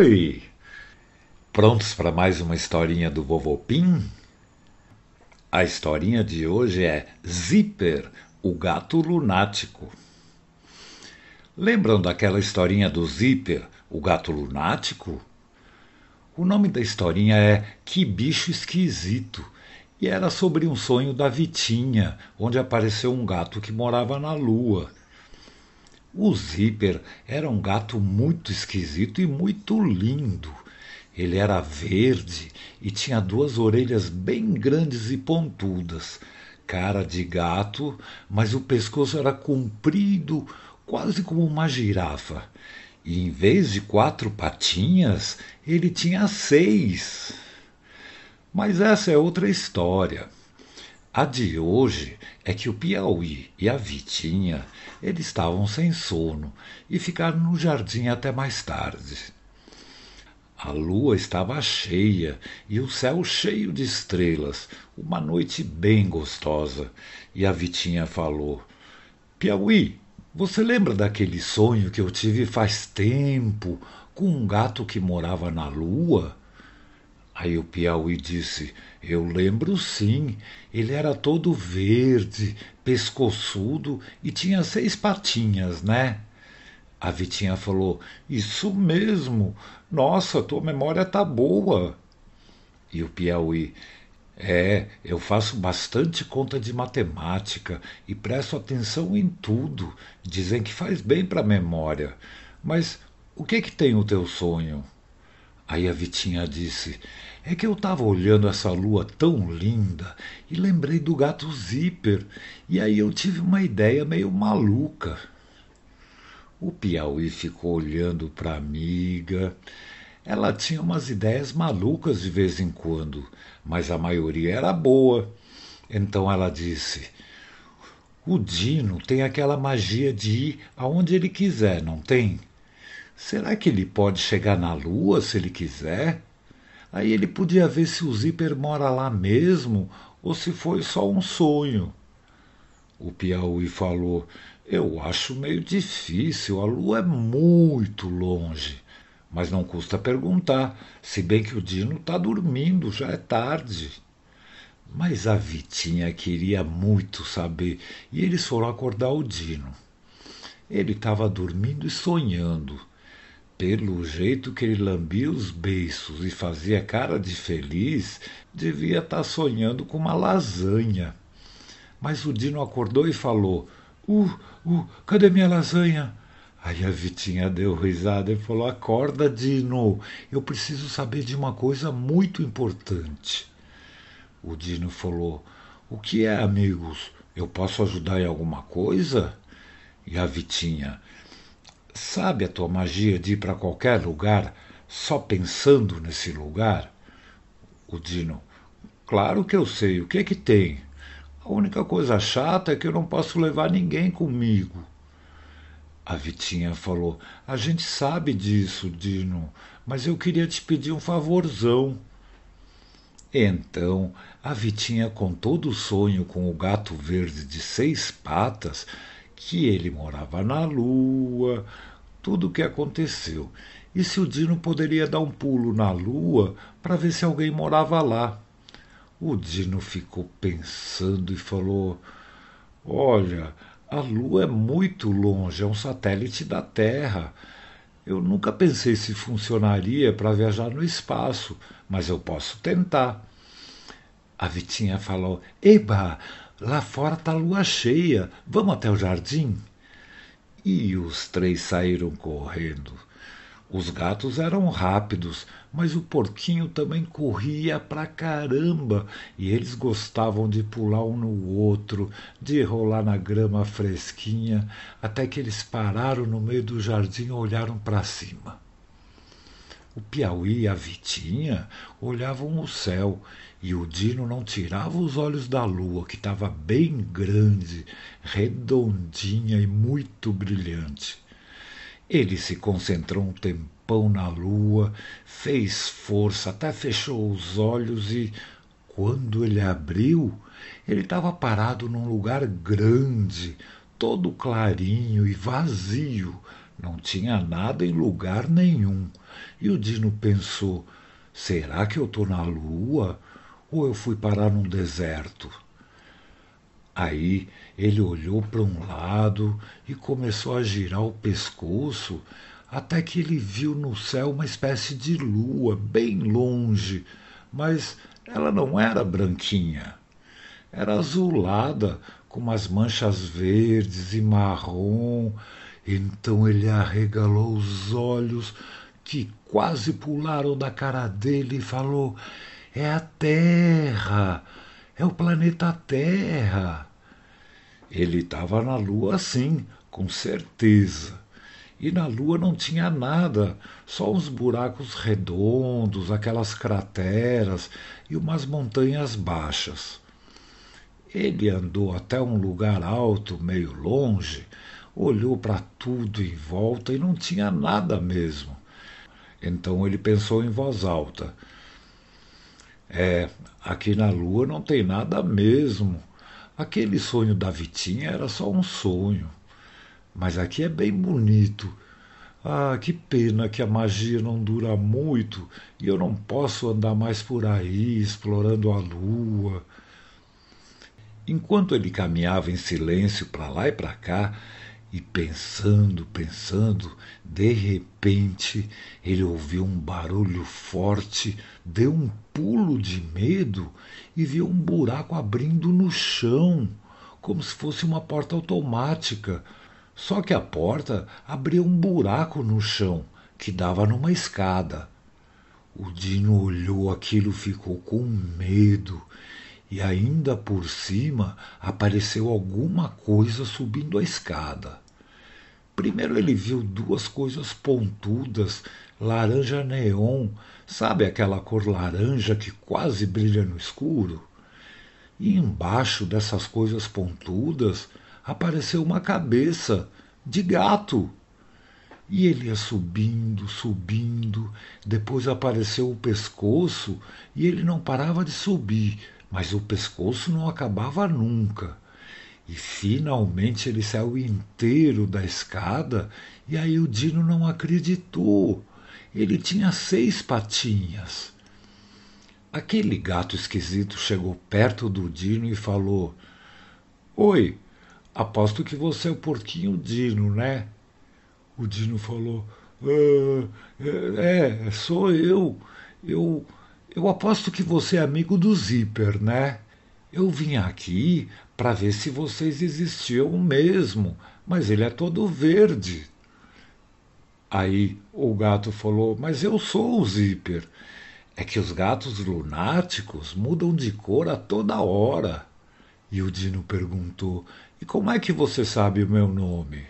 Oi! Prontos para mais uma historinha do Vovô Pim? A historinha de hoje é Zíper, o gato lunático. Lembram daquela historinha do Zíper, o gato lunático? O nome da historinha é Que Bicho Esquisito e era sobre um sonho da Vitinha, onde apareceu um gato que morava na lua. O Zíper era um gato muito esquisito e muito lindo. Ele era verde e tinha duas orelhas bem grandes e pontudas, cara de gato, mas o pescoço era comprido, quase como uma girafa. E em vez de quatro patinhas, ele tinha seis. Mas essa é outra história. A de hoje é que o Piauí e a Vitinha eles estavam sem sono e ficaram no jardim até mais tarde. A lua estava cheia e o céu cheio de estrelas, uma noite bem gostosa. E a Vitinha falou: Piauí, você lembra daquele sonho que eu tive faz tempo com um gato que morava na lua? Aí o Piauí disse: Eu lembro sim. Ele era todo verde, pescoçudo e tinha seis patinhas, né? A Vitinha falou: Isso mesmo. Nossa, tua memória tá boa. E o Piauí: É, eu faço bastante conta de matemática e presto atenção em tudo. Dizem que faz bem para a memória. Mas o que que tem o teu sonho? Aí a Vitinha disse: É que eu estava olhando essa lua tão linda e lembrei do gato Zíper, e aí eu tive uma ideia meio maluca. O Piauí ficou olhando para a amiga. Ela tinha umas ideias malucas de vez em quando, mas a maioria era boa. Então ela disse: O Dino tem aquela magia de ir aonde ele quiser, não tem? Será que ele pode chegar na Lua se ele quiser? Aí ele podia ver se o Zíper mora lá mesmo ou se foi só um sonho. O Piauí falou: Eu acho meio difícil, a Lua é muito longe. Mas não custa perguntar, se bem que o Dino está dormindo, já é tarde. Mas a Vitinha queria muito saber e eles foram acordar o Dino. Ele estava dormindo e sonhando. Pelo jeito que ele lambia os beiços e fazia cara de feliz, devia estar tá sonhando com uma lasanha. Mas o Dino acordou e falou: Uh, uh, cadê minha lasanha? Aí a Vitinha deu risada e falou: Acorda, Dino, eu preciso saber de uma coisa muito importante. O Dino falou: O que é, amigos? Eu posso ajudar em alguma coisa? E a Vitinha: Sabe a tua magia de ir para qualquer lugar só pensando nesse lugar? O Dino. Claro que eu sei. O que é que tem? A única coisa chata é que eu não posso levar ninguém comigo. A Vitinha falou: A gente sabe disso, Dino, mas eu queria te pedir um favorzão. Então a Vitinha contou do sonho com o gato verde de seis patas que ele morava na lua, tudo o que aconteceu. E se o Dino poderia dar um pulo na lua para ver se alguém morava lá. O Dino ficou pensando e falou: Olha, a lua é muito longe, é um satélite da Terra. Eu nunca pensei se funcionaria para viajar no espaço, mas eu posso tentar. A Vitinha falou: Eba, Lá fora está lua cheia. Vamos até o jardim? E os três saíram correndo. Os gatos eram rápidos, mas o porquinho também corria pra caramba, e eles gostavam de pular um no outro, de rolar na grama fresquinha, até que eles pararam no meio do jardim e olharam para cima. O Piauí e a Vitinha olhavam o céu e o Dino não tirava os olhos da lua, que estava bem grande, redondinha e muito brilhante. Ele se concentrou um tempão na lua, fez força, até fechou os olhos e, quando ele abriu, ele estava parado num lugar grande, todo clarinho e vazio, Não tinha nada em lugar nenhum. E o Dino pensou: será que eu estou na lua? Ou eu fui parar num deserto? Aí ele olhou para um lado e começou a girar o pescoço até que ele viu no céu uma espécie de lua bem longe, mas ela não era branquinha. Era azulada, com umas manchas verdes e marrom. Então ele arregalou os olhos, que quase pularam da cara dele, e falou: É a Terra! É o planeta Terra! Ele estava na Lua, sim, com certeza. E na Lua não tinha nada, só uns buracos redondos, aquelas crateras e umas montanhas baixas. Ele andou até um lugar alto, meio longe, olhou para tudo em volta e não tinha nada mesmo. Então ele pensou em voz alta: É, aqui na Lua não tem nada mesmo. Aquele sonho da Vitinha era só um sonho. Mas aqui é bem bonito. Ah, que pena que a magia não dura muito e eu não posso andar mais por aí explorando a lua. Enquanto ele caminhava em silêncio para lá e para cá, e pensando, pensando, de repente ele ouviu um barulho forte, deu um pulo de medo e viu um buraco abrindo no chão, como se fosse uma porta automática. Só que a porta abria um buraco no chão que dava numa escada. O Dino olhou aquilo, ficou com medo e ainda por cima apareceu alguma coisa subindo a escada. Primeiro ele viu duas coisas pontudas, laranja neon, sabe aquela cor laranja que quase brilha no escuro? E embaixo dessas coisas pontudas apareceu uma cabeça de gato. E ele ia subindo, subindo, depois apareceu o pescoço e ele não parava de subir, mas o pescoço não acabava nunca. E finalmente ele saiu inteiro da escada, e aí o Dino não acreditou. Ele tinha seis patinhas. Aquele gato esquisito chegou perto do Dino e falou: Oi, aposto que você é o porquinho Dino, né? O Dino falou: ah, É, sou eu. Eu eu aposto que você é amigo do Zíper, né? Eu vim aqui para ver se vocês existiam mesmo, mas ele é todo verde. Aí o gato falou: Mas eu sou o Zíper. É que os gatos lunáticos mudam de cor a toda hora. E o Dino perguntou: E como é que você sabe o meu nome?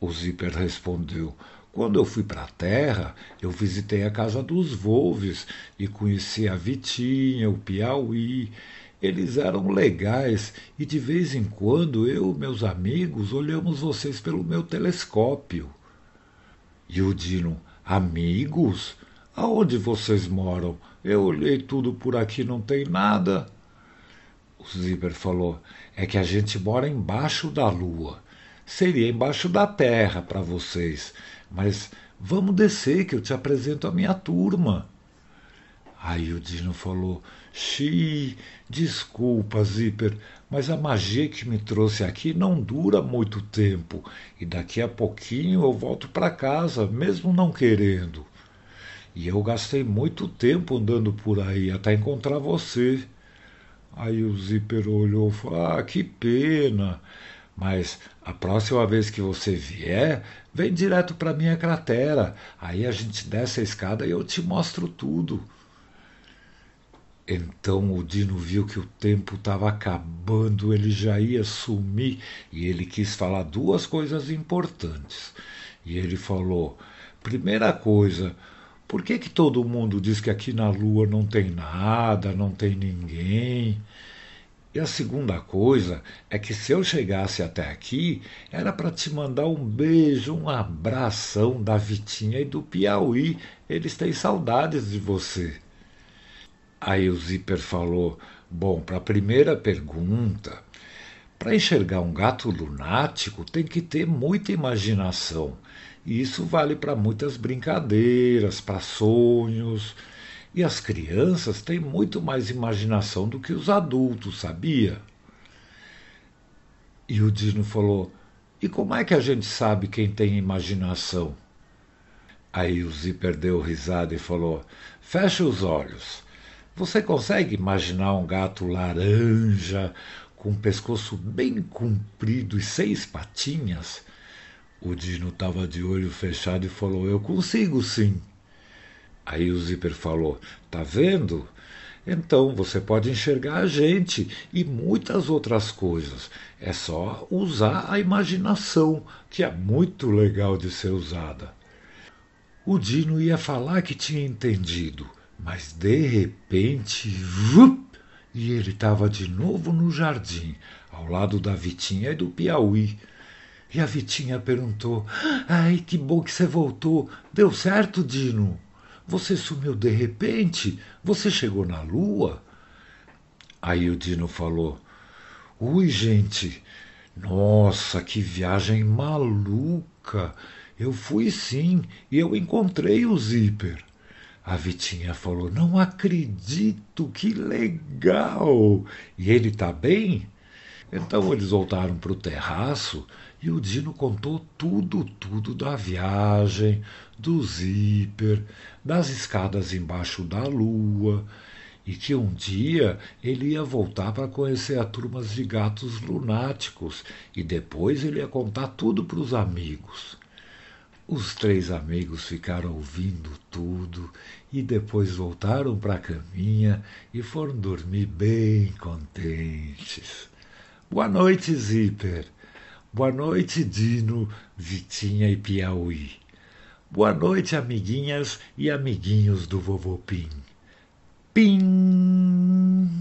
O Zíper respondeu: quando eu fui para a Terra, eu visitei a casa dos Volves e conheci a Vitinha, o Piauí. Eles eram legais e de vez em quando eu e meus amigos olhamos vocês pelo meu telescópio. E o Dino, amigos? Aonde vocês moram? Eu olhei tudo por aqui, não tem nada. O Zíber falou: é que a gente mora embaixo da lua. Seria embaixo da terra para vocês. Mas vamos descer que eu te apresento a minha turma. Aí o Dino falou: Xi, desculpa, Zíper, mas a magia que me trouxe aqui não dura muito tempo e daqui a pouquinho eu volto para casa, mesmo não querendo. E eu gastei muito tempo andando por aí até encontrar você. Aí o Zíper olhou e falou: Ah, que pena. Mas a próxima vez que você vier, vem direto para minha cratera. Aí a gente desce a escada e eu te mostro tudo. Então o Dino viu que o tempo estava acabando, ele já ia sumir e ele quis falar duas coisas importantes. E ele falou: primeira coisa, por que, que todo mundo diz que aqui na Lua não tem nada, não tem ninguém? E a segunda coisa é que se eu chegasse até aqui, era para te mandar um beijo, um abração da Vitinha e do Piauí. Eles têm saudades de você. Aí o Zíper falou: Bom, para a primeira pergunta, Para enxergar um gato lunático tem que ter muita imaginação. E isso vale para muitas brincadeiras, para sonhos. E as crianças têm muito mais imaginação do que os adultos, sabia? E o Dino falou: E como é que a gente sabe quem tem imaginação? Aí o Zíper deu risada e falou: Feche os olhos. Você consegue imaginar um gato laranja com um pescoço bem comprido e seis patinhas? O Dino estava de olho fechado e falou: Eu consigo sim. Aí o Zíper falou: Tá vendo? Então você pode enxergar a gente e muitas outras coisas. É só usar a imaginação, que é muito legal de ser usada. O Dino ia falar que tinha entendido, mas de repente, vup, e ele estava de novo no jardim, ao lado da Vitinha e do Piauí. E a Vitinha perguntou: Ai, que bom que você voltou. Deu certo, Dino? Você sumiu de repente? Você chegou na lua? Aí o Dino falou: Ui, gente, nossa, que viagem maluca! Eu fui sim e eu encontrei o zíper. A Vitinha falou: Não acredito, que legal! E ele tá bem? Então eles voltaram para o terraço e o Dino contou tudo, tudo da viagem, do zíper, das escadas embaixo da lua, e que um dia ele ia voltar para conhecer a turmas de gatos lunáticos e depois ele ia contar tudo para os amigos. Os três amigos ficaram ouvindo tudo e depois voltaram para a caminha e foram dormir bem contentes. Boa noite, Zíper. Boa noite, Dino, Vitinha e Piauí. Boa noite, amiguinhas e amiguinhos do Vovô Pim. Pim!